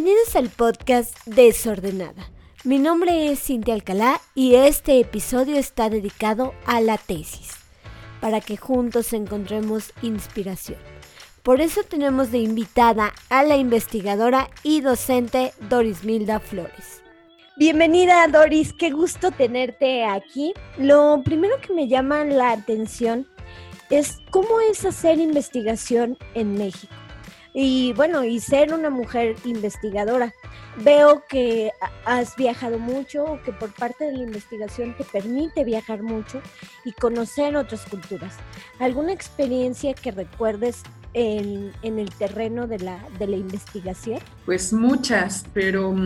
Bienvenidos al podcast Desordenada. Mi nombre es Cintia Alcalá y este episodio está dedicado a la tesis, para que juntos encontremos inspiración. Por eso tenemos de invitada a la investigadora y docente Doris Milda Flores. Bienvenida Doris, qué gusto tenerte aquí. Lo primero que me llama la atención es cómo es hacer investigación en México. Y bueno, y ser una mujer investigadora. Veo que has viajado mucho, que por parte de la investigación te permite viajar mucho y conocer otras culturas. ¿Alguna experiencia que recuerdes en, el terreno de la, de la investigación? Pues muchas, pero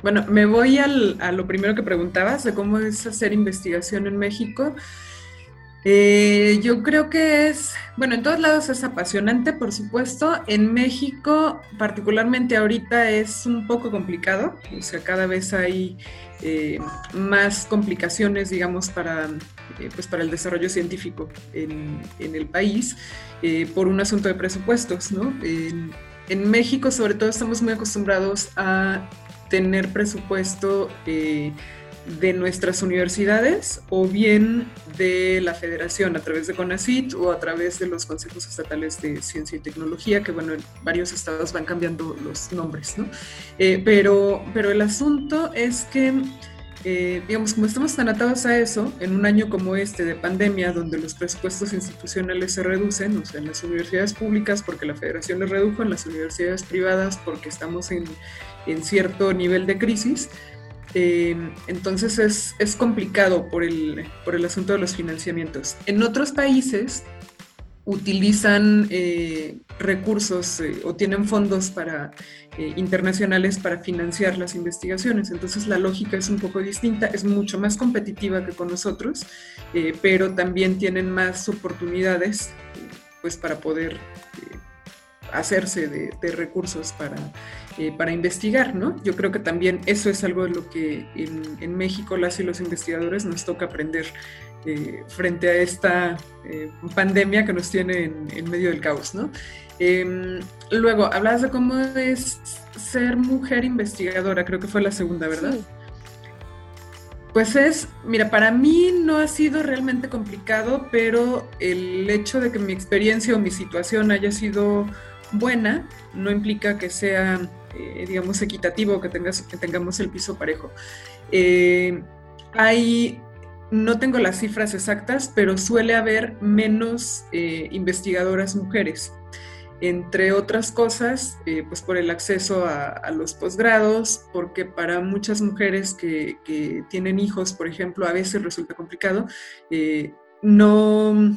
bueno, me voy a lo primero que preguntabas, de cómo es hacer investigación en México. Eh, yo creo que es, bueno, en todos lados es apasionante, por supuesto. En México, particularmente ahorita, es un poco complicado. O sea, cada vez hay eh, más complicaciones, digamos, para, eh, pues para el desarrollo científico en, el país por un asunto de presupuestos, ¿no? en México, sobre todo, estamos muy acostumbrados a tener presupuesto de nuestras universidades o bien de la federación a través de CONACIT o a través de los consejos estatales de ciencia y tecnología, que bueno, en varios estados van cambiando los nombres, ¿no? Eh, pero, pero el asunto es que eh, digamos, como estamos tan atados a eso, en un año como este de pandemia, donde los presupuestos institucionales se reducen, o sea, en las universidades públicas porque la federación les redujo, en las universidades privadas porque estamos en, en cierto nivel de crisis, eh, entonces es, es complicado por el, por el asunto de los financiamientos. En otros países, utilizan eh, recursos eh, o tienen fondos para, eh, internacionales para financiar las investigaciones. Entonces la lógica es un poco distinta, es mucho más competitiva que con nosotros, pero también tienen más oportunidades pues, para poder hacerse de, recursos para, para investigar, ¿no? Yo creo que también eso es algo de lo que en, en México las y los investigadores nos toca aprender eh, frente a esta eh, pandemia que nos tiene en, medio del caos, ¿no? Em, luego, hablas de cómo es ser mujer investigadora, creo que fue la segunda, ¿verdad? Pues es, mira, para mí no ha sido realmente complicado, pero el hecho de que mi experiencia o mi situación haya sido buena no implica que sea, eh, digamos, equitativo, que, tengas, que tengamos el piso parejo. hay no tengo las cifras exactas, pero suele haber menos eh, investigadoras mujeres. Entre otras cosas, eh, pues por el acceso a, los posgrados, porque para muchas mujeres que, tienen hijos, por ejemplo, a veces resulta complicado, eh, no,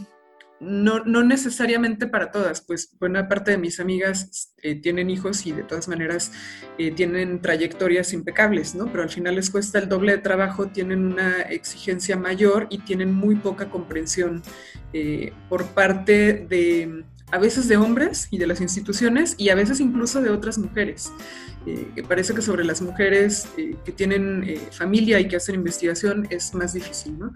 no, no, necesariamente para todas, pues buena parte de mis amigas eh, tienen hijos y de todas maneras eh, tienen trayectorias impecables, ¿no? Pero al final les cuesta el doble de trabajo, tienen una exigencia mayor y tienen muy poca comprensión eh, por parte de, a veces de hombres y de las instituciones y a veces incluso de otras mujeres. que parece que sobre las mujeres que tienen familia y que hacen investigación es más difícil, ¿no?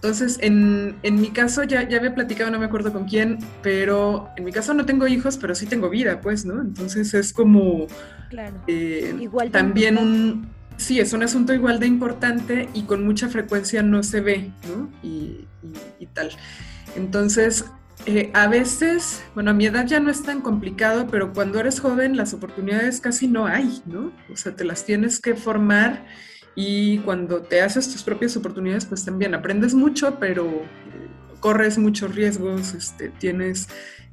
Entonces, en, en, mi caso, ya, ya había platicado, no me acuerdo con quién, pero en mi caso no tengo hijos, pero sí tengo vida, pues, ¿no? Entonces es como claro. Eh, igual también un... Sí, es un asunto igual de importante y con mucha frecuencia no se ve, ¿no? Y, y, tal. Entonces, eh, a veces, bueno, a mi edad ya no es tan complicado, pero cuando eres joven las oportunidades casi no hay, ¿no? O sea, te las tienes que formar y cuando te haces tus propias oportunidades, pues también aprendes mucho, pero eh, corres muchos riesgos, este, tienes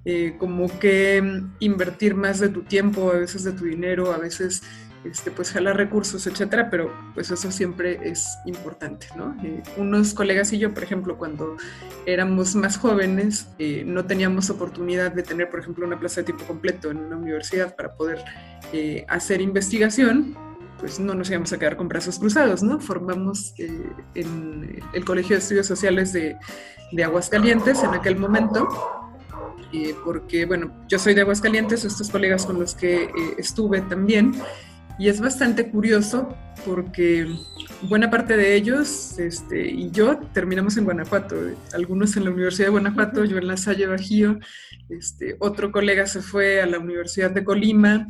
eh, como que invertir más de tu tiempo, a veces de tu dinero, a veces este, pues jalar recursos, etcétera, pero pues eso siempre es importante, ¿no? Eh, unos colegas y yo, por ejemplo, cuando éramos más jóvenes, no teníamos oportunidad de tener, por ejemplo, una plaza de tiempo completo en una universidad para poder hacer investigación, pues no nos íbamos a quedar con brazos cruzados, ¿no? Formamos eh, en el Colegio de Estudios Sociales de, de Aguascalientes en aquel momento, eh, porque, bueno, yo soy de Aguascalientes, estos colegas con los que eh, estuve también, y es bastante curioso porque buena parte de ellos este, y yo terminamos en Guanajuato, algunos en la Universidad de Guanajuato, yo en la Salle Bajío, este, otro colega se fue a la Universidad de Colima,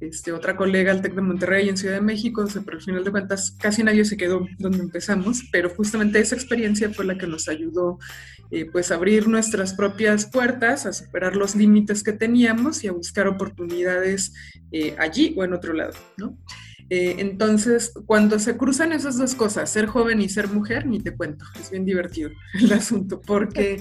este, otra colega al TEC de Monterrey en Ciudad de México, pero al final de cuentas casi nadie se quedó donde empezamos, pero justamente esa experiencia fue la que nos ayudó eh, pues abrir nuestras propias puertas, a superar los límites que teníamos y a buscar oportunidades eh, allí o en otro lado. Eh, entonces, cuando se cruzan esas dos cosas, ser joven y ser mujer, ni te cuento, es bien divertido el asunto, porque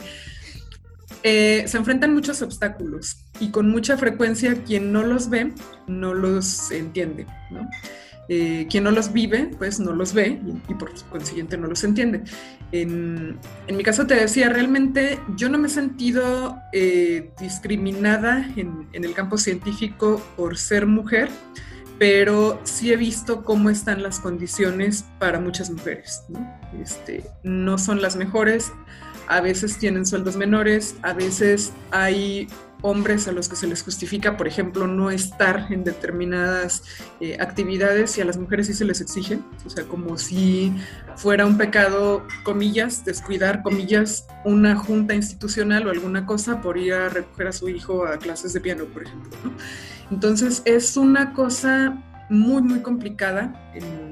eh, se enfrentan muchos obstáculos y con mucha frecuencia quien no los ve no los entiende, ¿no? Eh, quien no los vive, pues no los ve y, por consiguiente no los entiende. En, mi caso te decía, realmente yo no me he sentido discriminada en, el campo científico por ser mujer, pero sí he visto cómo están las condiciones para muchas mujeres. ¿no? Este, no son las mejores, a veces tienen sueldos menores, a veces hay hombres a los que se les justifica, por ejemplo, no estar en determinadas eh, actividades y a las mujeres sí se les exige, o sea, como si fuera un pecado, comillas, descuidar, comillas, una junta institucional o alguna cosa por ir a recoger a su hijo a clases de piano, por ejemplo. Entonces es una cosa muy, muy complicada en,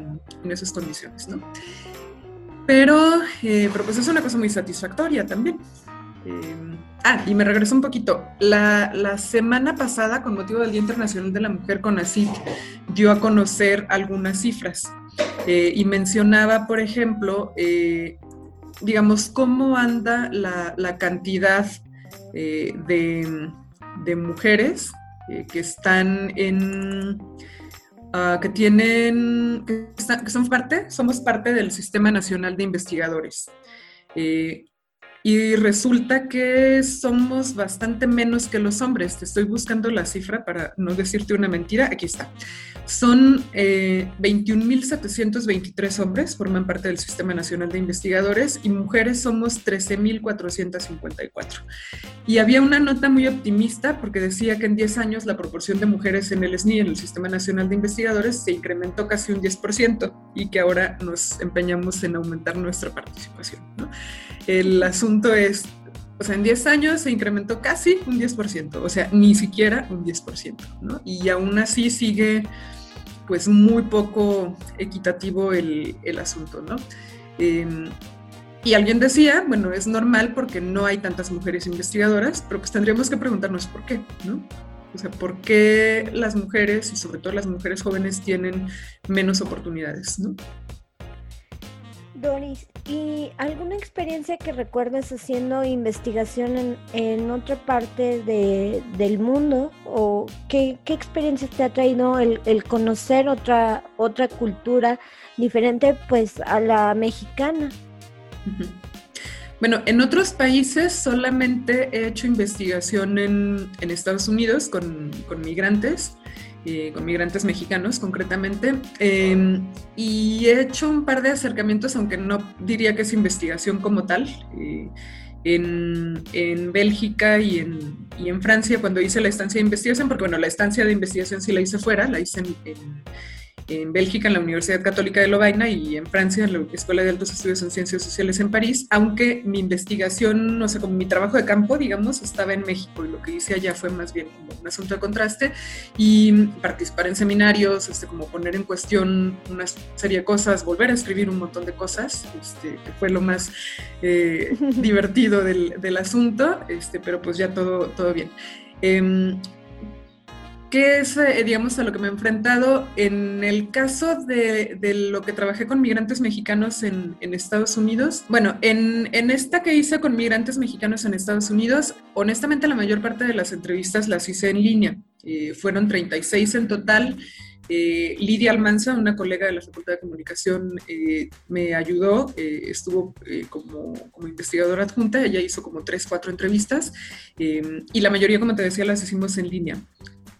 esas condiciones, ¿no? Pero, eh, pero pues es una cosa muy satisfactoria también. Eh, ah, y me regreso un poquito. La, semana pasada, con motivo del Día Internacional de la Mujer, con CONACYT dio a conocer algunas cifras eh, y mencionaba, por ejemplo, digamos, cómo anda la, cantidad de, de mujeres eh, que están en, ah, que tienen, que, son parte, somos parte del Sistema Nacional de Investigadores. Eh, y resulta que somos bastante menos que los hombres. Te estoy buscando la cifra para no decirte una mentira. Aquí está. Son eh, 21.723 hombres, forman parte del Sistema Nacional de Investigadores, y mujeres somos 13.454. Y había una nota muy optimista porque decía que en 10 años la proporción de mujeres en el SNI, en el Sistema Nacional de Investigadores, se incrementó casi un 10% y que ahora nos empeñamos en aumentar nuestra participación. El asunto es o sea, en 10 años se incrementó casi un 10%, o sea, ni siquiera un 10%, ¿no? Y aún así sigue pues muy poco equitativo el, asunto, ¿no? Em, y alguien decía, bueno, es normal porque no hay tantas mujeres investigadoras, pero pues tendríamos que preguntarnos por qué, ¿no? O sea, ¿por qué las mujeres y sobre todo las mujeres jóvenes tienen menos oportunidades, ¿no? Doris, ¿y alguna experiencia que recuerdes haciendo investigación en, otra parte del mundo? ¿O qué, experiencia te ha traído el, conocer otra, otra cultura diferente pues a la mexicana? Bueno, en otros países solamente he hecho investigación en, Estados Unidos con, con migrantes eh, con migrantes mexicanos concretamente, em, y he hecho un par de acercamientos, aunque no diría que es investigación como tal. Eh, en, en, Bélgica y en, y en, Francia cuando hice la estancia de investigación, porque bueno, la estancia de investigación sí la hice fuera, la hice en, en Bélgica, en la Universidad Católica de Lovaina, y en Francia, en la Escuela de Altos Estudios en Ciencias Sociales en París, aunque mi investigación, no sé, como mi trabajo de campo, digamos, estaba en México, y lo que hice allá fue más bien como un asunto de contraste, y participar en seminarios, este, como poner en cuestión una serie de cosas, volver a escribir un montón de cosas, este, que fue lo más eh, divertido del, del, asunto, este, pero pues ya todo, todo bien. Eh, ¿Qué es, eh, digamos, a lo que me he enfrentado? En el caso de, lo que trabajé con migrantes mexicanos en, Estados Unidos, bueno, en, esta que hice con migrantes mexicanos en Estados Unidos, honestamente la mayor parte de las entrevistas las hice en línea. Eh, fueron 36 en total. Eh, Lidia Almanza, una colega de la Facultad de Comunicación, me ayudó, estuvo como, como, investigadora adjunta, ella hizo como tres, cuatro entrevistas y la mayoría, como te decía, las hicimos en línea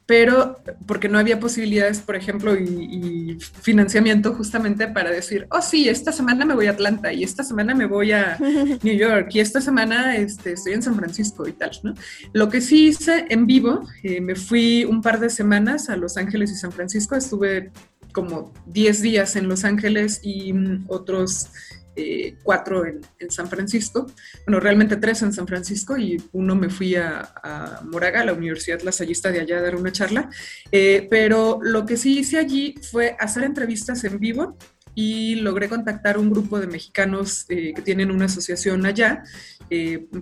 pero porque no había posibilidades, por ejemplo, y, financiamiento justamente para decir, oh sí, esta semana me voy a Atlanta y esta semana me voy a New York y esta semana este, estoy en San Francisco y tal, ¿no? Lo que sí hice en vivo, eh, me fui un par de semanas a Los Ángeles y San Francisco, estuve como 10 días en Los Ángeles y mm, otros eh, cuatro en, San Francisco, bueno, realmente tres en San Francisco y uno me fui a, Moraga, a la Universidad Lasallista de allá a dar una charla, eh, pero lo que sí hice allí fue hacer entrevistas en vivo y logré contactar un grupo de mexicanos que tienen una asociación allá,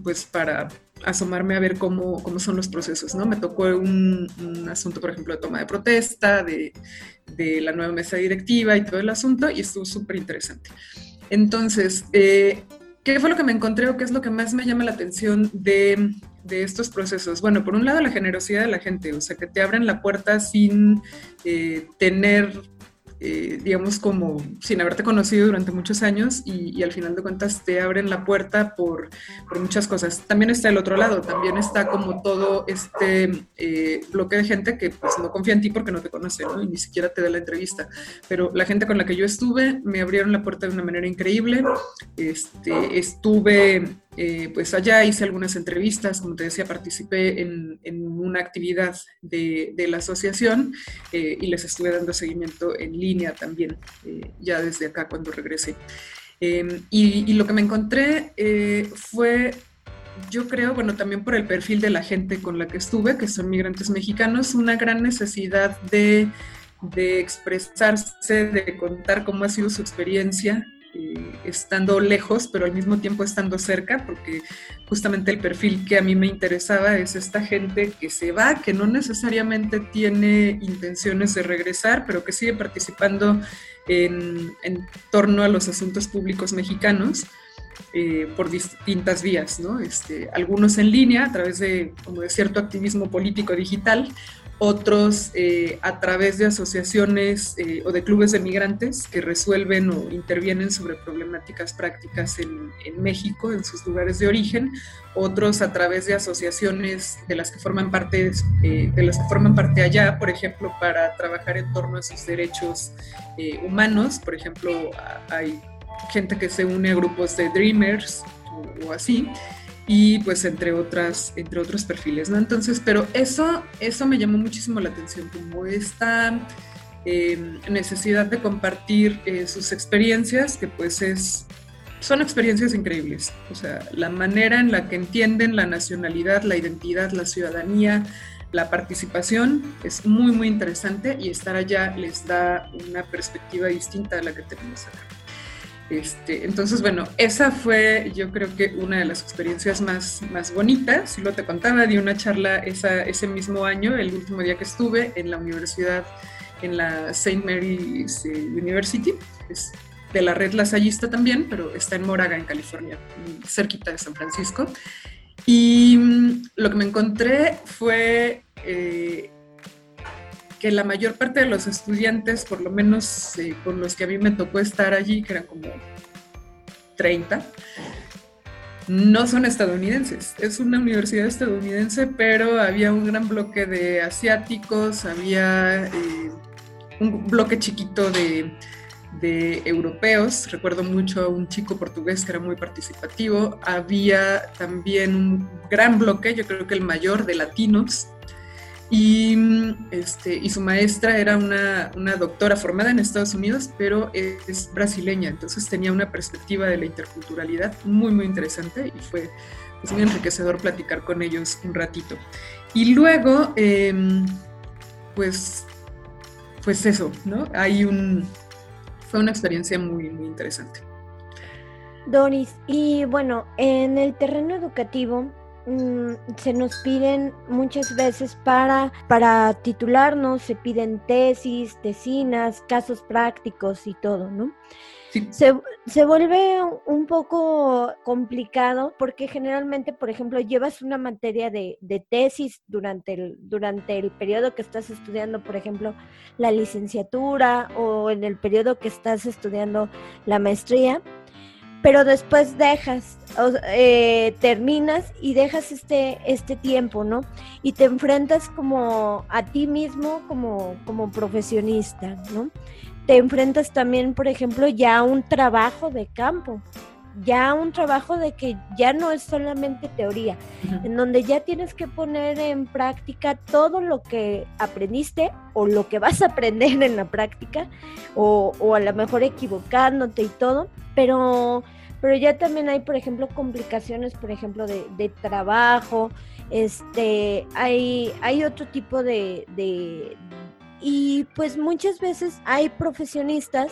pues para asomarme a ver cómo, cómo son los procesos, ¿no? Me tocó un, asunto, por ejemplo, de toma de protesta, de, de, la nueva mesa directiva y todo el asunto, y estuvo súper interesante. Entonces, eh, ¿qué fue lo que me encontré o qué es lo que más me llama la atención de, estos procesos? Bueno, por un lado, la generosidad de la gente, o sea, que te abren la puerta sin eh, tener eh, digamos, como sin haberte conocido durante muchos años y, al final de cuentas te abren la puerta por, por, muchas cosas. También está el otro lado, también está como todo este eh, bloque de gente que pues no confía en ti porque no te conoce, ni siquiera te da la entrevista. Pero la gente con la que yo estuve me abrieron la puerta de una manera increíble. Este, estuve eh, pues allá hice algunas entrevistas, como te decía, participé en, una actividad de, la asociación eh, y les estuve dando seguimiento en línea también, eh, ya desde acá cuando regresé. Em, y, lo que me encontré fue, yo creo, bueno, también por el perfil de la gente con la que estuve, que son migrantes mexicanos, una gran necesidad de de expresarse, de contar cómo ha sido su experiencia eh, estando lejos, pero al mismo tiempo estando cerca, porque justamente el perfil que a mí me interesaba es esta gente que se va, que no necesariamente tiene intenciones de regresar, pero que sigue participando en, torno a los asuntos públicos mexicanos. Eh, por distintas vías, ¿no? Este, algunos en línea a través de, como de cierto activismo político digital, otros eh, a través de asociaciones eh, o de clubes de migrantes que resuelven o intervienen sobre problemáticas prácticas en, México, en sus lugares de origen, otros a través de asociaciones de las que forman parte, eh, de las que forman parte allá, por ejemplo, para trabajar en torno a sus derechos humanos, por ejemplo, hay gente que se une a grupos de Dreamers o así, y pues entre otras entre otros perfiles no entonces pero eso eso me llamó muchísimo la atención como esta em, necesidad de compartir eh, sus experiencias que pues es son experiencias increíbles. O sea la manera en la que entienden la nacionalidad la identidad la ciudadanía la participación es muy muy interesante y estar allá les da una perspectiva distinta a la que tenemos acá este, entonces, bueno, esa fue yo creo que una de las experiencias más, más bonitas. Lo te contaba, di una charla ese mismo año, el último día que estuve en la universidad, en la St. Mary's eh, University, es de la red lasallista también, pero está en Moraga, en California, cerquita de San Francisco. Y mm, lo que me encontré fue eh, que la mayor parte de los estudiantes, por lo menos eh, con los que a mí me tocó estar allí, que eran como 30, no son estadounidenses. Es una universidad estadounidense, pero había un gran bloque de asiáticos, había eh, un bloque chiquito de, de, europeos. Recuerdo mucho a un chico portugués que era muy participativo. Había también un gran bloque, yo creo que el mayor, de latinos. Y, este, y su maestra era una, una, doctora formada en Estados Unidos, pero es brasileña, entonces tenía una perspectiva de la interculturalidad muy, muy interesante y fue pues, muy enriquecedor platicar con ellos un ratito. Y luego, em, pues, pues eso, ¿no? Hay un, fue una experiencia muy, muy interesante. Doris, y bueno, en el terreno educativo, Mm, se nos piden muchas veces para, para titularnos, se piden tesis, tesinas, casos prácticos y todo, ¿no? Se, se, vuelve un poco complicado porque generalmente, por ejemplo, llevas una materia de, de, tesis durante el, durante el periodo que estás estudiando, por ejemplo, la licenciatura o en el periodo que estás estudiando la maestría pero después dejas, eh, terminas y dejas este, este tiempo, ¿no? Y te enfrentas como a ti mismo como, como profesionista, ¿no? Te enfrentas también, por ejemplo, ya a un trabajo de campo, ya un trabajo de que ya no es solamente teoría, en donde ya tienes que poner en práctica todo lo que aprendiste o lo que vas a aprender en la práctica, o, o a lo mejor equivocándote y todo, pero pero ya también hay, por ejemplo, complicaciones, por ejemplo, de, de trabajo, este, hay, hay otro tipo de, de, y pues muchas veces hay profesionistas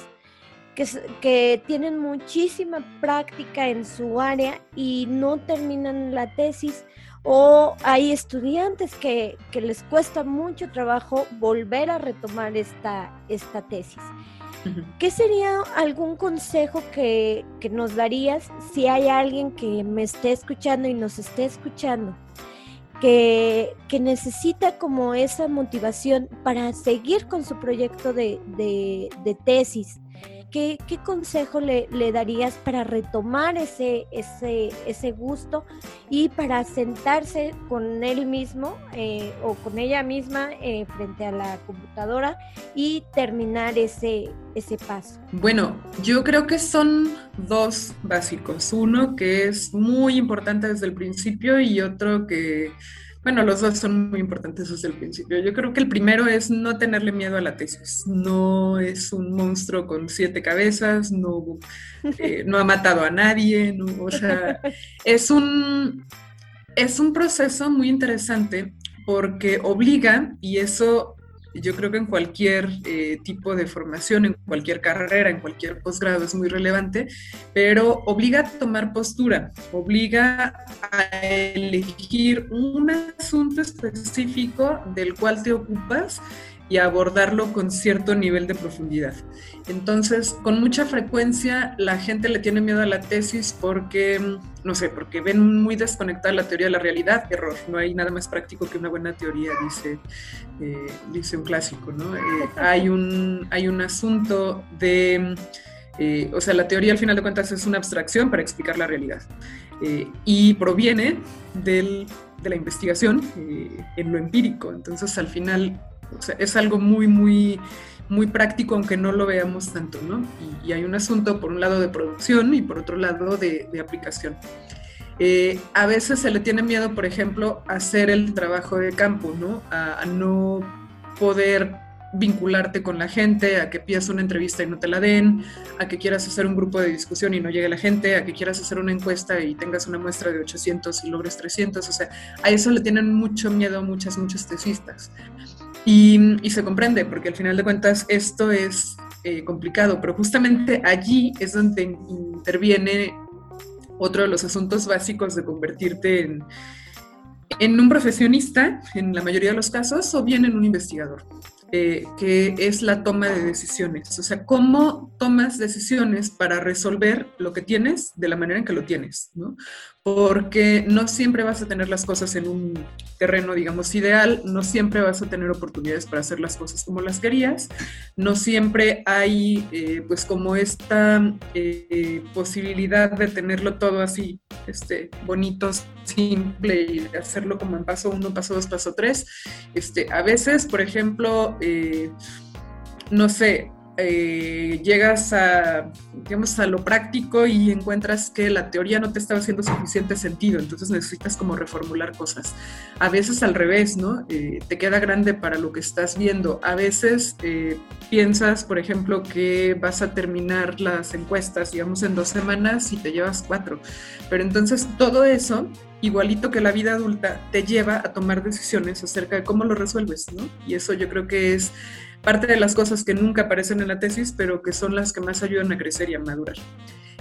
que, que, tienen muchísima práctica en su área y no terminan la tesis o hay estudiantes que, que les cuesta mucho trabajo volver a retomar esta, esta tesis. ¿Qué sería algún consejo que, nos darías si hay alguien que me esté escuchando y nos esté escuchando? Que, necesita como esa motivación para seguir con su proyecto de, de tesis, ¿qué, consejo le, darías para retomar ese, gusto y para sentarse con él mismo eh, o con ella misma eh, frente a la computadora y terminar ese paso? Bueno, yo creo que son dos básicos. Uno que es muy importante desde el principio y otro que bueno, los dos son muy importantes desde el principio. Yo creo que el primero es no tenerle miedo a la tesis. No es un monstruo con siete cabezas, no, eh, no ha matado a nadie, o sea, es un, es un proceso muy interesante porque obliga, y eso yo creo que en cualquier eh, tipo de formación, en cualquier carrera, en cualquier posgrado es muy relevante, pero obliga a tomar postura, obliga a elegir un asunto específico del cual te ocupas y abordarlo con cierto nivel de profundidad. Entonces, con mucha frecuencia la gente le tiene miedo a la tesis porque, no sé, porque ven muy desconectada la teoría de la realidad. Error, no hay nada más práctico que una buena teoría, dice, eh, dice un clásico, ¿no? Eh, hay, un, hay un asunto de... Eh, o sea, la teoría al final de cuentas es una abstracción para explicar la realidad y proviene del, de la investigación en lo empírico. Entonces, al final, es algo muy, muy, muy práctico, aunque no lo veamos tanto, ¿no? Y, hay un asunto, por un lado, de producción y por otro lado, de, aplicación. Eh, a veces se le tiene miedo, por ejemplo, a hacer el trabajo de campo, ¿no? A, no poder vincularte con la gente, a que pidas una entrevista y no te la den, a que quieras hacer un grupo de discusión y no llegue la gente, a que quieras hacer una encuesta y tengas una muestra de 800 y logres 300, o sea, a eso le tienen mucho miedo muchas, muchas tesistas. Y, se comprende, porque al final de cuentas esto es eh, complicado, pero justamente allí es donde interviene otro de los asuntos básicos de convertirte en, en un profesionista, en la mayoría de los casos, o bien en un investigador. Eh, que es la toma de decisiones. O sea, cómo tomas decisiones para resolver lo que tienes de la manera en que lo tienes, ¿no? Porque no siempre vas a tener las cosas en un terreno, digamos, ideal, no siempre vas a tener oportunidades para hacer las cosas como las querías, no siempre hay, eh, pues, como esta eh, posibilidad de tenerlo todo así, este, bonito, simple y hacerlo como en paso uno, paso dos, paso tres. Este, a veces, por ejemplo, eh, no sé, eh, llegas a, digamos, a lo práctico y encuentras que la teoría no te estaba haciendo suficiente sentido, entonces necesitas como reformular cosas. A veces al revés, ¿no? Eh, te queda grande para lo que estás viendo. A veces piensas, por ejemplo, que vas a terminar las encuestas, digamos, en dos semanas y te llevas cuatro. Pero entonces todo eso igualito que la vida adulta, te lleva a tomar decisiones acerca de cómo lo resuelves, ¿no? Y eso yo creo que es parte de las cosas que nunca aparecen en la tesis, pero que son las que más ayudan a crecer y a madurar.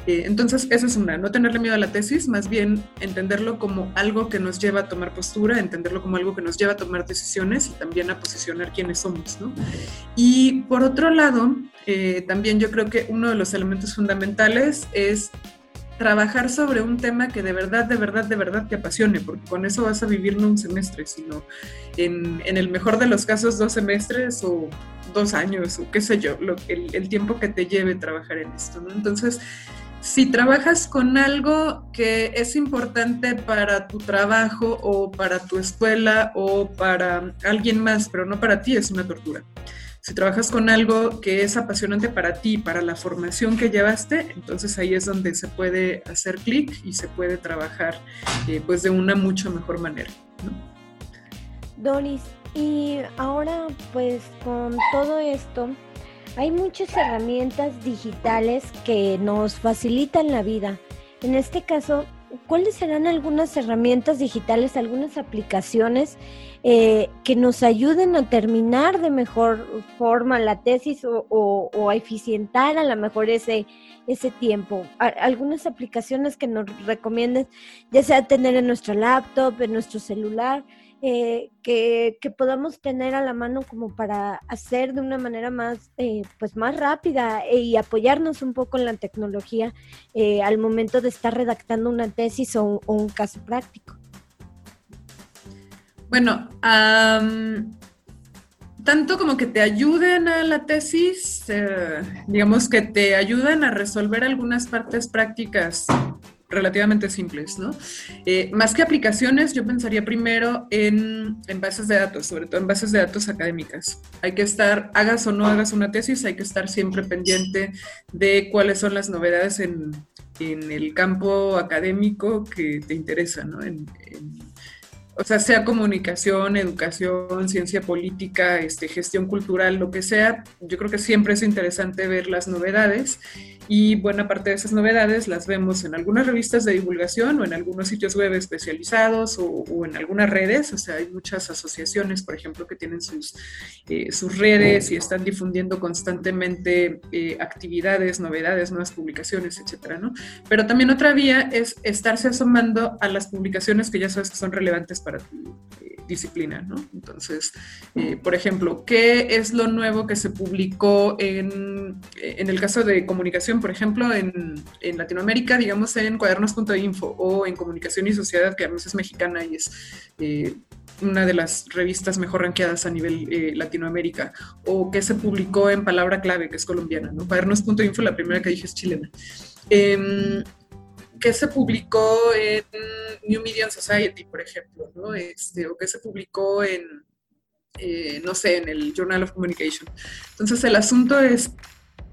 Eh, entonces, esa es una, no tenerle miedo a la tesis, más bien entenderlo como algo que nos lleva a tomar postura, entenderlo como algo que nos lleva a tomar decisiones y también a posicionar quiénes somos. Y por otro lado, eh, también yo creo que uno de los elementos fundamentales es trabajar sobre un tema que de verdad, de verdad, de verdad te apasione, porque con eso vas a vivir no un semestre, sino en, el mejor de los casos dos semestres o dos años o qué sé yo, lo, el, el tiempo que te lleve trabajar en esto. Entonces, si trabajas con algo que es importante para tu trabajo o para tu escuela o para alguien más, pero no para ti, es una tortura. Si trabajas con algo que es apasionante para ti, para la formación que llevaste, entonces ahí es donde se puede hacer clic y se puede trabajar eh, pues de una mucho mejor manera. Doris, y ahora pues con todo esto, hay muchas herramientas digitales que nos facilitan la vida. En este caso, ¿cuáles serán algunas herramientas digitales, algunas aplicaciones eh, que nos ayuden a terminar de mejor forma la tesis o, a eficientar a lo mejor ese, ese tiempo? algunas aplicaciones que nos recomiendes, ya sea tener en nuestro laptop, en nuestro celular, eh, que, podamos tener a la mano como para hacer de una manera más, eh, pues más rápida eh, y apoyarnos un poco en la tecnología al momento de estar redactando una tesis o, un caso práctico. Bueno, tanto como que te ayuden a la tesis, digamos que te ayuden a resolver algunas partes prácticas relativamente simples, ¿no? Eh, más que aplicaciones, yo pensaría primero en, en, bases de datos, sobre todo en bases de datos académicas. Hay que estar, hagas o no hagas una tesis, hay que estar siempre pendiente de cuáles son las novedades en, en el campo académico que te interesa, ¿no? O sea, sea comunicación, educación, ciencia política, este, gestión cultural, lo que sea, yo creo que siempre es interesante ver las novedades y buena parte de esas novedades las vemos en algunas revistas de divulgación o en algunos sitios web especializados o, en algunas redes, o sea, hay muchas asociaciones, por ejemplo, que tienen sus, eh, sus redes y están difundiendo constantemente eh, actividades, novedades, nuevas publicaciones, etcétera, ¿no? Pero también otra vía es estarse asomando a las publicaciones que ya sabes que son relevantes para tu disciplina, ¿no? Entonces, por ejemplo, ¿qué es lo nuevo que se publicó en, en el caso de comunicación? por ejemplo, en, Latinoamérica, digamos en cuadernos.info o en Comunicación y Sociedad, que además es mexicana y es eh, una de las revistas mejor ranqueadas a nivel eh, Latinoamérica, o que se publicó en Palabra Clave, que es colombiana, ¿no? Cuadernos.info, la primera que dije es chilena. Eh, que se publicó en New Media Society, por ejemplo, ¿no? Este, o que se publicó en, eh, no sé, en el Journal of Communication. Entonces, el asunto es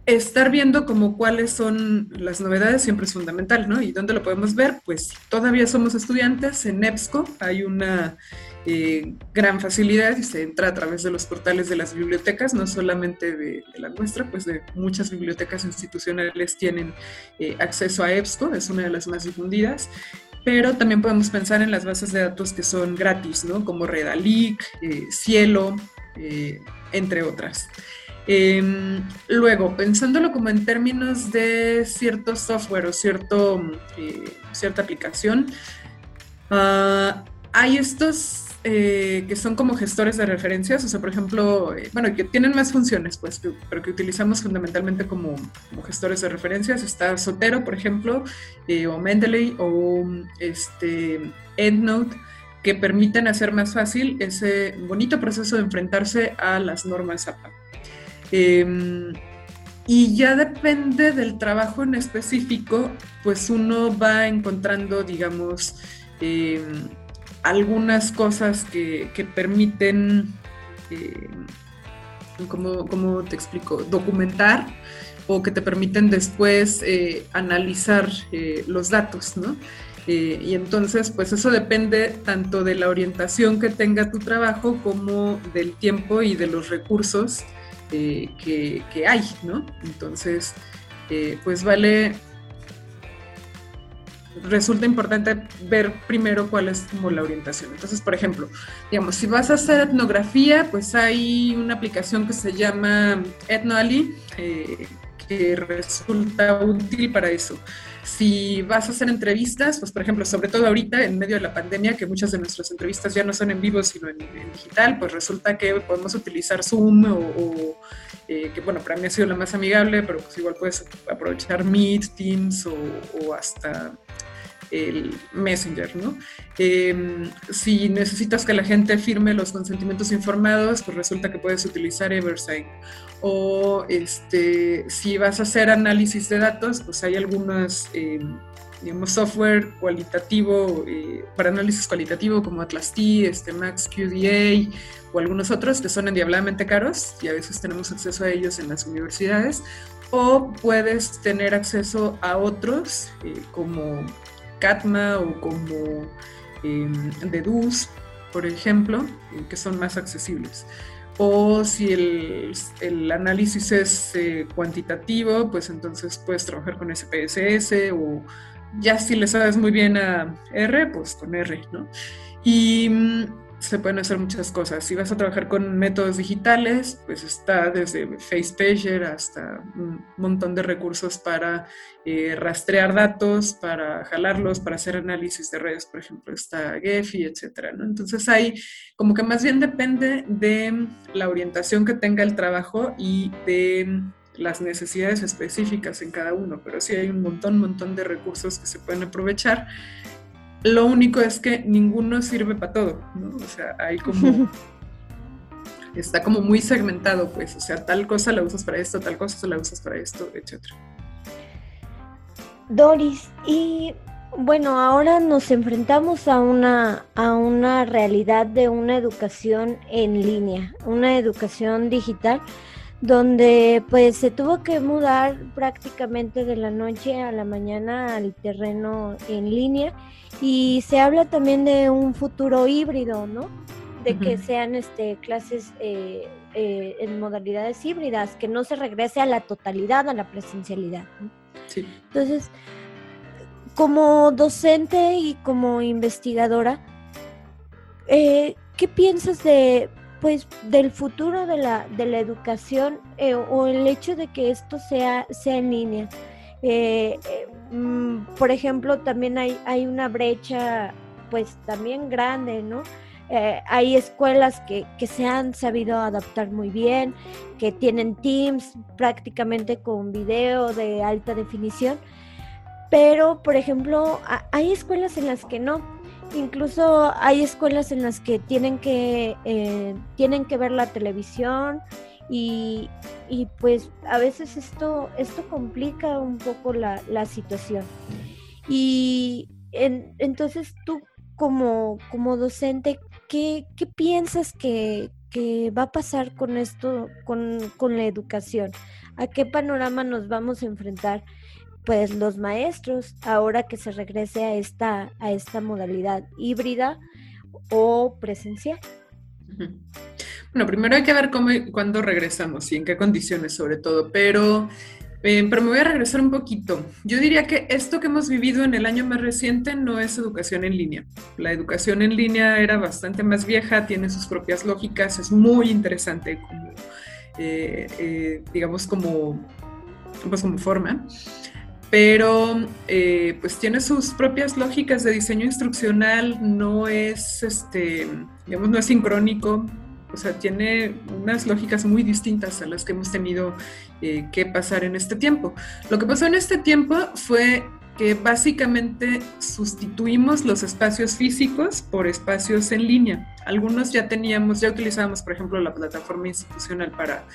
estar viendo como cuáles son las novedades siempre es fundamental, ¿no? ¿Y dónde lo podemos ver? Pues todavía somos estudiantes, en EBSCO hay una eh, gran facilidad y se entra a través de los portales de las bibliotecas, no solamente de, la nuestra, pues de muchas bibliotecas institucionales tienen eh, acceso a EBSCO, es una de las más difundidas, pero también podemos pensar en las bases de datos que son gratis, ¿no? Como Redalic, eh, Cielo, entre otras. Em, luego, pensándolo como en términos de cierto software o cierto, eh, cierta aplicación, ah, hay estos eh, que son como gestores de referencias, o sea, por ejemplo, eh, bueno, que tienen más funciones, pues, pero que utilizamos fundamentalmente como, gestores de referencias. Está Sotero, por ejemplo, o Mendeley, o este, EndNote, que permiten hacer más fácil ese bonito proceso de enfrentarse a las normas APA. Em, y ya depende del trabajo en específico, pues uno va encontrando, digamos, em, algunas cosas que, permiten, em, ¿cómo, te explico? Documentar o que te permiten después eh, analizar eh, los datos, ¿no? Eh, y entonces, pues eso depende tanto de la orientación que tenga tu trabajo como del tiempo y de los recursos eh, que, hay, ¿no? Entonces, eh, pues vale, resulta importante ver primero cuál es como la orientación. Entonces, por ejemplo, digamos, si vas a hacer etnografía, pues hay una aplicación que se llama EthnoAli, eh, que resulta útil para eso. Si vas a hacer entrevistas, pues por ejemplo, sobre todo ahorita en medio de la pandemia, que muchas de nuestras entrevistas ya no son en vivo, sino en, digital, pues resulta que podemos utilizar Zoom o, eh, que bueno, para mí ha sido la más amigable, pero pues igual puedes aprovechar Meet, Teams o hasta el Messenger, ¿no? Em, si necesitas que la gente firme los consentimientos informados, pues resulta que puedes utilizar Eversign. O este, si vas a hacer análisis de datos, pues hay algunas em, digamos, software cualitativo, eh, para análisis cualitativo como Atlas T, este Max QDA o algunos otros que son endiabladamente caros y a veces tenemos acceso a ellos en las universidades, o puedes tener acceso a otros eh, como Catma o como eh, Deduz, por ejemplo, eh, que son más accesibles. O si el, análisis es eh, cuantitativo, pues entonces puedes trabajar con SPSS o ya si le sabes muy bien a R, pues con R, ¿no? Y mm, se pueden hacer muchas cosas. Si vas a trabajar con métodos digitales, pues está desde FacePager hasta un montón de recursos para eh, rastrear datos, para jalarlos, para hacer análisis de redes, por ejemplo, está Gephi, etcétera. Entonces hay como que más bien depende de la orientación que tenga el trabajo y de las necesidades específicas en cada uno, pero sí hay un montón, montón de recursos que se pueden aprovechar lo único es que ninguno sirve para todo, ¿no? O sea, hay como... está como muy segmentado, pues, o sea, tal cosa la usas para esto, tal cosa la usas para esto, etc. Doris, y bueno, ahora nos enfrentamos a una, a una realidad de una educación en línea, una educación digital, donde pues se tuvo que mudar prácticamente de la noche a la mañana al terreno en línea y se habla también de un futuro híbrido, ¿no? De que sean este, clases eh, eh, en modalidades híbridas, que no se regrese a la totalidad, a la presencialidad. Sí. Entonces, como docente y como investigadora, eh, ¿qué piensas de pues del futuro de la, de la educación eh, o el hecho de que esto sea, sea en línea. Eh, eh, mm, por ejemplo, también hay, hay una brecha pues también grande, ¿no? hay escuelas que, que, se han sabido adaptar muy bien, que tienen teams prácticamente con video de alta definición, pero por ejemplo, hay escuelas en las que no, Incluso hay escuelas en las que tienen que, eh, tienen que ver la televisión y, pues a veces esto, esto complica un poco la, situación. Y entonces tú como, como docente, ¿qué, piensas que, va a pasar con esto, con, con la educación? ¿A qué panorama nos vamos a enfrentar? Pues los maestros ahora que se regrese a esta, a esta modalidad híbrida o presencial. Bueno, primero hay que ver cómo cuándo regresamos y en qué condiciones sobre todo, pero, eh, pero me voy a regresar un poquito. Yo diría que esto que hemos vivido en el año más reciente no es educación en línea. La educación en línea era bastante más vieja, tiene sus propias lógicas, es muy interesante como, eh, eh, digamos, como, pues como forma pero eh, pues tiene sus propias lógicas de diseño instruccional, no es, este, digamos, no es sincrónico, o sea, tiene unas lógicas muy distintas a las que hemos tenido eh, que pasar en este tiempo. Lo que pasó en este tiempo fue que básicamente sustituimos los espacios físicos por espacios en línea. Algunos ya teníamos, ya utilizábamos, por ejemplo, la plataforma institucional para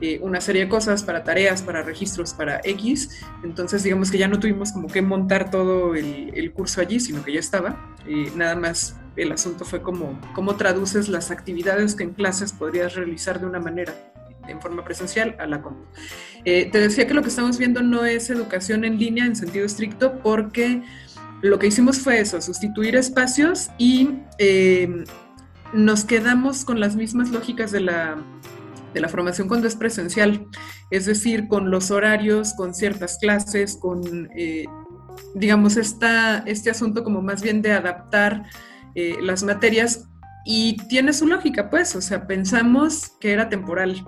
eh, una serie de cosas, para tareas, para registros, para X. Entonces, digamos que ya no tuvimos como que montar todo el, curso allí, sino que ya estaba. y nada más el asunto fue como cómo traduces las actividades que en clases podrías realizar de una manera en forma presencial a la compu. Eh, te decía que lo que estamos viendo no es educación en línea en sentido estricto porque lo que hicimos fue eso, sustituir espacios y eh, nos quedamos con las mismas lógicas de la, de la formación cuando es presencial, es decir, con los horarios, con ciertas clases, con, eh, digamos, esta, este asunto como más bien de adaptar las materias y tiene su lógica, pues, o sea, pensamos que era temporal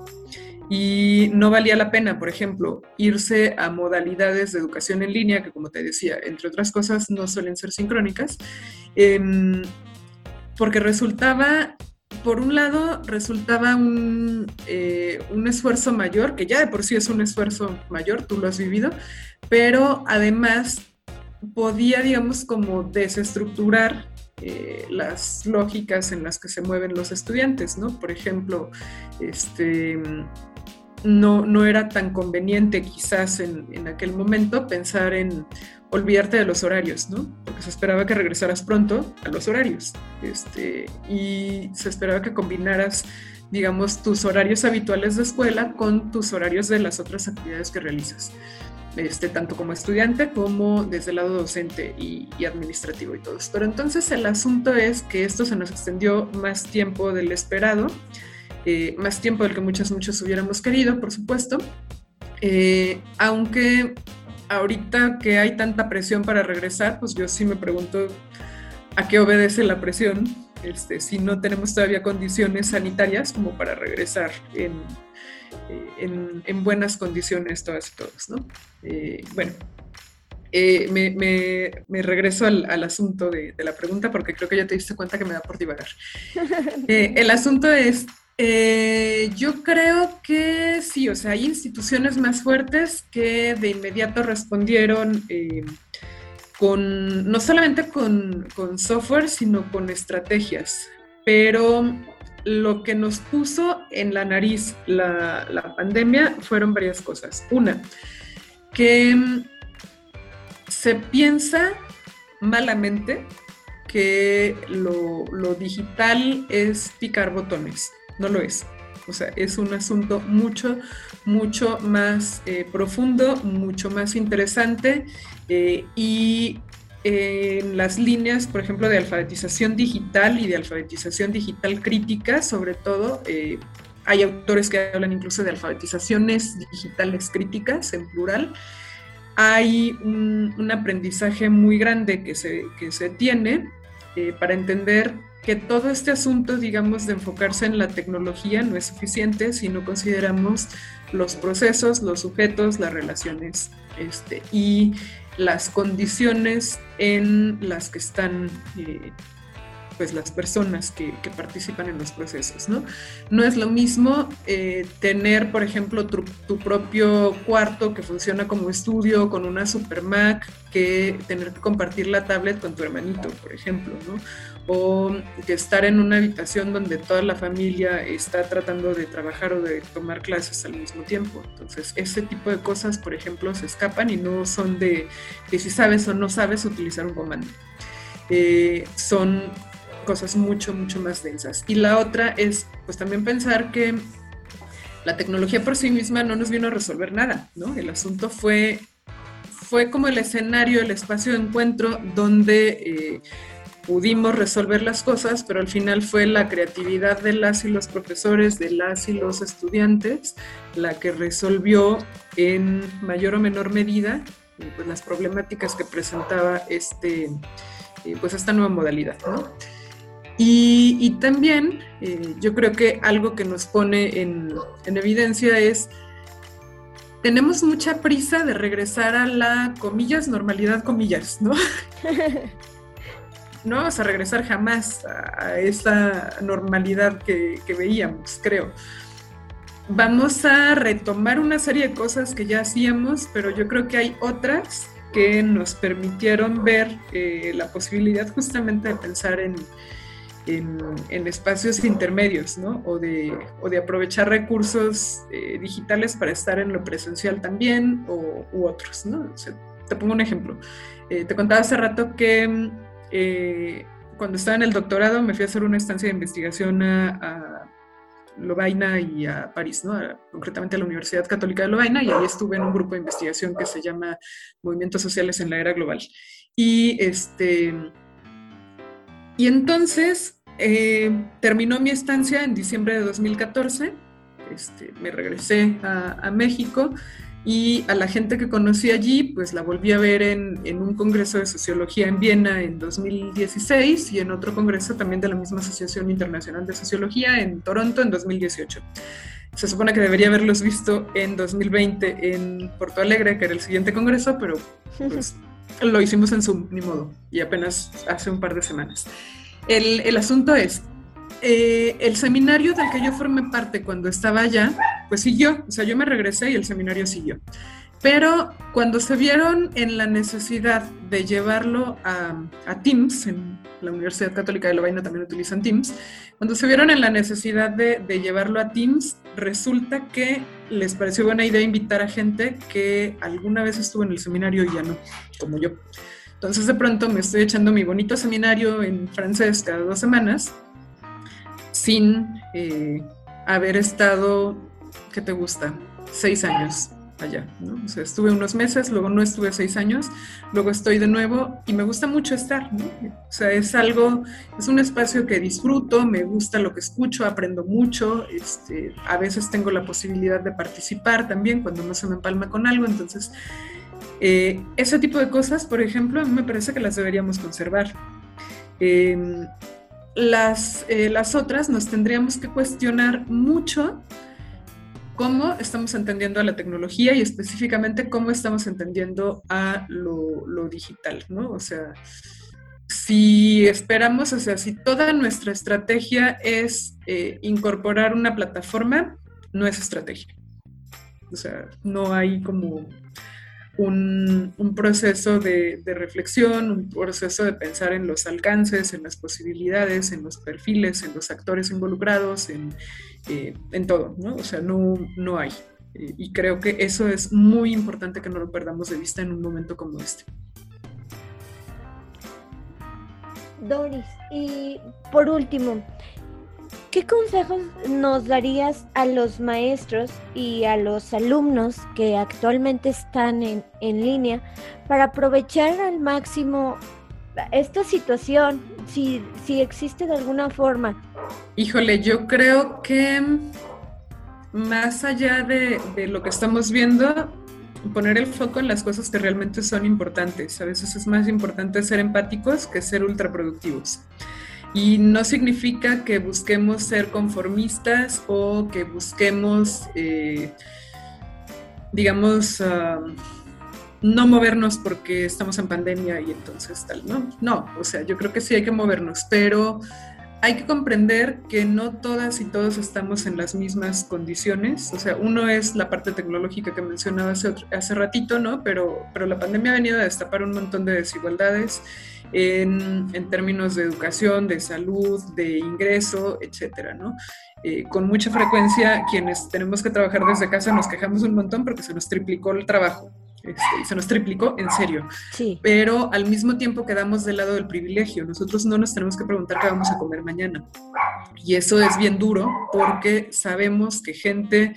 y no valía la pena, por ejemplo, irse a modalidades de educación en línea, que como te decía, entre otras cosas, no suelen ser sincrónicas, em, porque resultaba, por un lado, resultaba un, eh, un esfuerzo mayor, que ya de por sí es un esfuerzo mayor, tú lo has vivido, pero además podía, digamos, como desestructurar eh, las lógicas en las que se mueven los estudiantes, ¿no? Por ejemplo, este, no, no era tan conveniente quizás en, en, aquel momento pensar en olvidarte de los horarios, ¿no? Porque se esperaba que regresaras pronto a los horarios este, y se esperaba que combinaras, digamos, tus horarios habituales de escuela con tus horarios de las otras actividades que realizas. Este, tanto como estudiante como desde el lado docente y, y, administrativo y todo. Pero entonces el asunto es que esto se nos extendió más tiempo del esperado eh, más tiempo del que muchos, muchos hubiéramos querido, por supuesto. Eh, aunque ahorita que hay tanta presión para regresar, pues yo sí me pregunto a qué obedece la presión, este, si no tenemos todavía condiciones sanitarias como para regresar en, eh, en, buenas condiciones todas y todos, ¿no? bueno, me, me, me, regreso al, al asunto de, de, la pregunta porque creo que ya te diste cuenta que me da por divagar. el asunto es, eh, yo creo que sí, o sea, hay instituciones más fuertes que de inmediato respondieron eh, con, no solamente con, software, sino con estrategias. Pero lo que nos puso en la nariz la, pandemia fueron varias cosas. Una, que mm, se piensa malamente que lo digital es picar botones no lo es. O sea, es un asunto mucho, mucho más eh, profundo, mucho más interesante eh, y en las líneas, por ejemplo, de alfabetización digital y de alfabetización digital crítica, sobre todo, eh, hay autores que hablan incluso de alfabetizaciones digitales críticas en plural. Hay un, aprendizaje muy grande que se, que se tiene para entender que todo este asunto, digamos, de enfocarse en la tecnología no es suficiente si no consideramos los procesos, los sujetos, las relaciones este, y las condiciones en las que están eh, pues las personas que, participan en los procesos, ¿no? No es lo mismo eh, tener, por ejemplo, tu, propio cuarto que funciona como estudio con una super Mac que tener que compartir la tablet con tu hermanito, por ejemplo. O que estar en una habitación donde toda la familia está tratando de trabajar o de tomar clases al mismo tiempo. Entonces, ese tipo de cosas, por ejemplo, se escapan y no son de que si sabes o no sabes utilizar un comando. Eh, son cosas mucho, mucho más densas. Y la otra es, pues también pensar que la tecnología por sí misma no nos vino a resolver nada, ¿no? El asunto fue, fue como el escenario, el espacio de encuentro donde... Eh, pudimos resolver las cosas, pero al final fue la creatividad de las y los profesores, de las y los estudiantes, la que resolvió en mayor o menor medida eh, pues, las problemáticas que presentaba este, eh, pues esta nueva modalidad. Y, también eh, yo creo que algo que nos pone en, en evidencia es tenemos mucha prisa de regresar a la, comillas, normalidad, comillas, ¿no? no vamos a regresar jamás a, esa normalidad que, veíamos, creo. Vamos a retomar una serie de cosas que ya hacíamos, pero yo creo que hay otras que nos permitieron ver eh, la posibilidad justamente de pensar en, en, espacios intermedios, ¿no? O de, de aprovechar recursos eh, digitales para estar en lo presencial también, o, u otros, ¿no? te pongo un ejemplo. Eh, te contaba hace rato que eh, cuando estaba en el doctorado me fui a hacer una estancia de investigación a, Lovaina y a París, ¿no? concretamente a la Universidad Católica de Lovaina, y ahí estuve en un grupo de investigación que se llama Movimientos Sociales en la Era Global. Y, este, y entonces eh, terminó mi estancia en diciembre de 2014, este, me regresé a, a México y a la gente que conocí allí, pues la volví a ver en, en, un congreso de sociología en Viena en 2016 y en otro congreso también de la misma Asociación Internacional de Sociología en Toronto en 2018. Se supone que debería haberlos visto en 2020 en Porto Alegre, que era el siguiente congreso, pero pues lo hicimos en Zoom, ni modo, y apenas hace un par de semanas. El, el asunto es, eh, el seminario del que yo formé parte cuando estaba allá, pues siguió, o sea, yo me regresé y el seminario siguió. Pero cuando se vieron en la necesidad de llevarlo a, Teams, en la Universidad Católica de Lovaina también utilizan Teams, cuando se vieron en la necesidad de, llevarlo a Teams, resulta que les pareció buena idea invitar a gente que alguna vez estuvo en el seminario y ya no, como yo. Entonces de pronto me estoy echando mi bonito seminario en francés cada dos semanas sin eh, haber estado, ¿qué te gusta? Seis años allá, ¿no? O sea, estuve unos meses, luego no estuve seis años, luego estoy de nuevo y me gusta mucho estar, ¿no? O sea, es algo, es un espacio que disfruto, me gusta lo que escucho, aprendo mucho, este, a veces tengo la posibilidad de participar también cuando no se me empalma con algo, entonces, eh, ese tipo de cosas, por ejemplo, a mí me parece que las deberíamos conservar. Em, las, eh, las otras nos tendríamos que cuestionar mucho cómo estamos entendiendo a la tecnología y específicamente cómo estamos entendiendo a lo, digital, ¿no? O sea, si esperamos, o sea, si toda nuestra estrategia es eh, incorporar una plataforma, no es estrategia. O sea, no hay como un, proceso de, reflexión, un proceso de pensar en los alcances, en las posibilidades, en los perfiles, en los actores involucrados, en, eh, todo, ¿no? O sea, no, no hay. Eh, y creo que eso es muy importante que no lo perdamos de vista en un momento como este. Doris, y por último, ¿Qué consejos nos darías a los maestros y a los alumnos que actualmente están en, línea para aprovechar al máximo esta situación, si, si existe de alguna forma? Híjole, yo creo que más allá de, de lo que estamos viendo, poner el foco en las cosas que realmente son importantes. A veces es más importante ser empáticos que ser ultraproductivos. Y no significa que busquemos ser conformistas o que busquemos, eh, digamos, no movernos porque estamos en pandemia y entonces tal, ¿no? No, o sea, yo creo que sí hay que movernos, pero hay que comprender que no todas y todos estamos en las mismas condiciones. O sea, uno es la parte tecnológica que mencionaba hace, hace ratito, ¿no? Pero, pero la pandemia ha venido a destapar un montón de desigualdades en, en términos de educación, de salud, de ingreso, etcétera, ¿no? Eh, con mucha frecuencia quienes tenemos que trabajar desde casa nos quejamos un montón porque se nos triplicó el trabajo. Este, se nos triplicó, en serio. Sí. Pero al mismo tiempo quedamos del lado del privilegio. Nosotros no nos tenemos que preguntar qué vamos a comer mañana. Y eso es bien duro porque sabemos que gente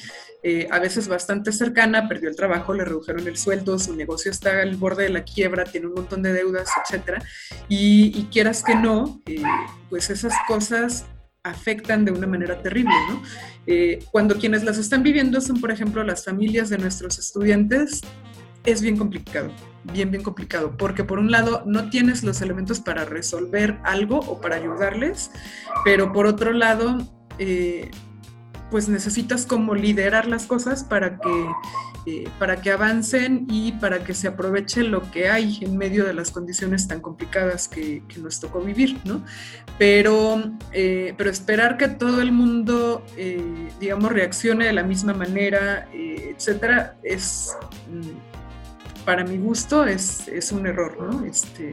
eh, a veces bastante cercana perdió el trabajo, le redujeron el sueldo, su negocio está al borde de la quiebra, tiene un montón de deudas, etc. Y, quieras que no, eh, pues esas cosas afectan de una manera terrible, ¿no? Eh, cuando quienes las están viviendo son, por ejemplo, las familias de nuestros estudiantes, es bien complicado, bien, bien complicado, porque por un lado no tienes los elementos para resolver algo o para ayudarles, pero por otro lado, eh, pues necesitas como liderar las cosas para que, eh, para que avancen y para que se aproveche lo que hay en medio de las condiciones tan complicadas que, nos tocó vivir, ¿no? Pero, eh, pero esperar que todo el mundo, digamos, reaccione de la misma manera, etcétera, es mm, para mi gusto es, un error, ¿no? Este,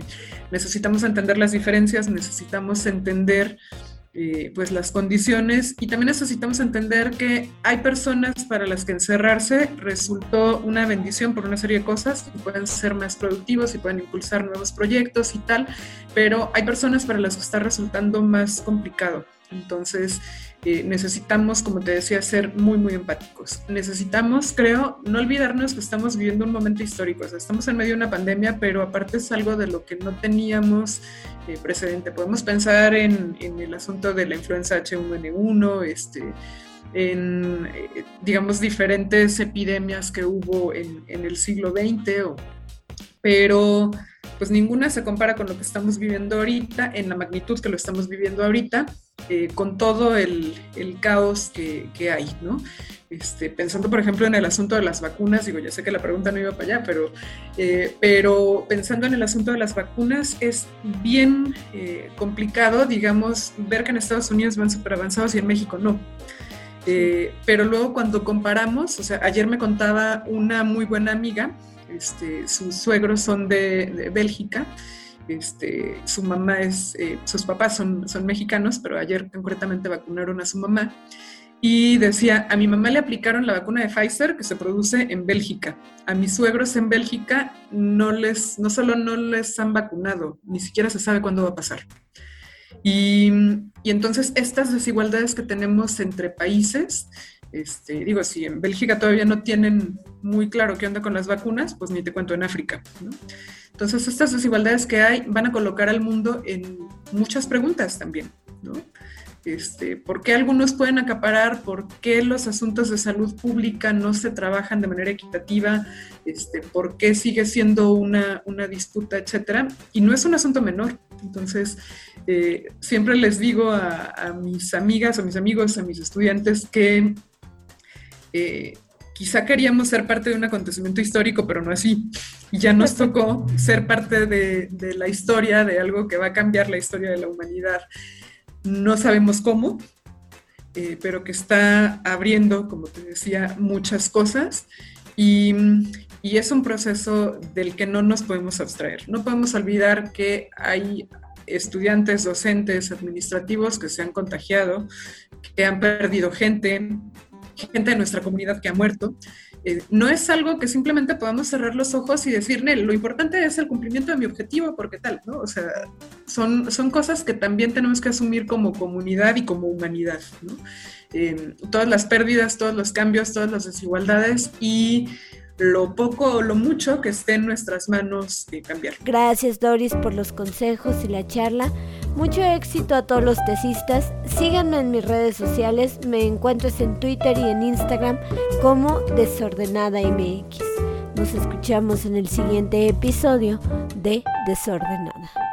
necesitamos entender las diferencias, necesitamos entender eh, pues las condiciones y también necesitamos entender que hay personas para las que encerrarse resultó una bendición por una serie de cosas y pueden ser más productivos y pueden impulsar nuevos proyectos y tal, pero hay personas para las que está resultando más complicado. Entonces, eh, necesitamos, como te decía, ser muy, muy empáticos. Necesitamos, creo, no olvidarnos que estamos viviendo un momento histórico. Estamos en medio de una pandemia, pero aparte es algo de lo que no teníamos eh, precedente. Podemos pensar en, el asunto de la influenza H1N1, este, en, eh, digamos, diferentes epidemias que hubo en, en el siglo XX, o, pero pues ninguna se compara con lo que estamos viviendo ahorita, en la magnitud que lo estamos viviendo ahorita, eh, con todo el, caos que, hay, ¿no? Este, pensando, por ejemplo, en el asunto de las vacunas, digo, ya sé que la pregunta no iba para allá, pero, eh, pero pensando en el asunto de las vacunas, es bien eh, complicado, digamos, ver que en Estados Unidos van súper avanzados y en México no. pero luego cuando comparamos, o sea, ayer me contaba una muy buena amiga, este, sus suegros son de, Bélgica, este, su mamá es, eh, sus papás son, son mexicanos, pero ayer concretamente vacunaron a su mamá. y decía, a mi mamá le aplicaron la vacuna de Pfizer que se produce en Bélgica. A mis suegros en Bélgica no les, no solo no les han vacunado, ni siquiera se sabe cuándo va a pasar. Y, y entonces estas desigualdades que tenemos entre países, este, digo, si en Bélgica todavía no tienen muy claro qué onda con las vacunas, pues ni te cuento en África. Entonces estas desigualdades que hay van a colocar al mundo en muchas preguntas también. ¿no? Este, por qué algunos pueden acaparar, por qué los asuntos de salud pública no se trabajan de manera equitativa, este, por qué sigue siendo una, disputa, etcétera. Y no es un asunto menor. Entonces, eh, siempre les digo a, mis amigas, a mis amigos, a mis estudiantes que eh, quizá queríamos ser parte de un acontecimiento histórico, pero no así. Y ya nos tocó ser parte de, de la historia, de algo que va a cambiar la historia de la humanidad no sabemos cómo, eh, pero que está abriendo, como te decía, muchas cosas y, y, es un proceso del que no nos podemos abstraer. No podemos olvidar que hay estudiantes, docentes, administrativos que se han contagiado, que han perdido gente, gente de nuestra comunidad que ha muerto eh, no es algo que simplemente podamos cerrar los ojos y decir, lo importante es el cumplimiento de mi objetivo, porque tal, ¿no? O sea, son, son cosas que también tenemos que asumir como comunidad y como humanidad, ¿no? Eh, todas las pérdidas, todos los cambios, todas las desigualdades y lo poco o lo mucho que esté en nuestras manos de cambiar. Gracias Doris por los consejos y la charla. Mucho éxito a todos los tesistas. Síganme en mis redes sociales. Me encuentras en Twitter y en Instagram como Desordenada MX. Nos escuchamos en el siguiente episodio de Desordenada.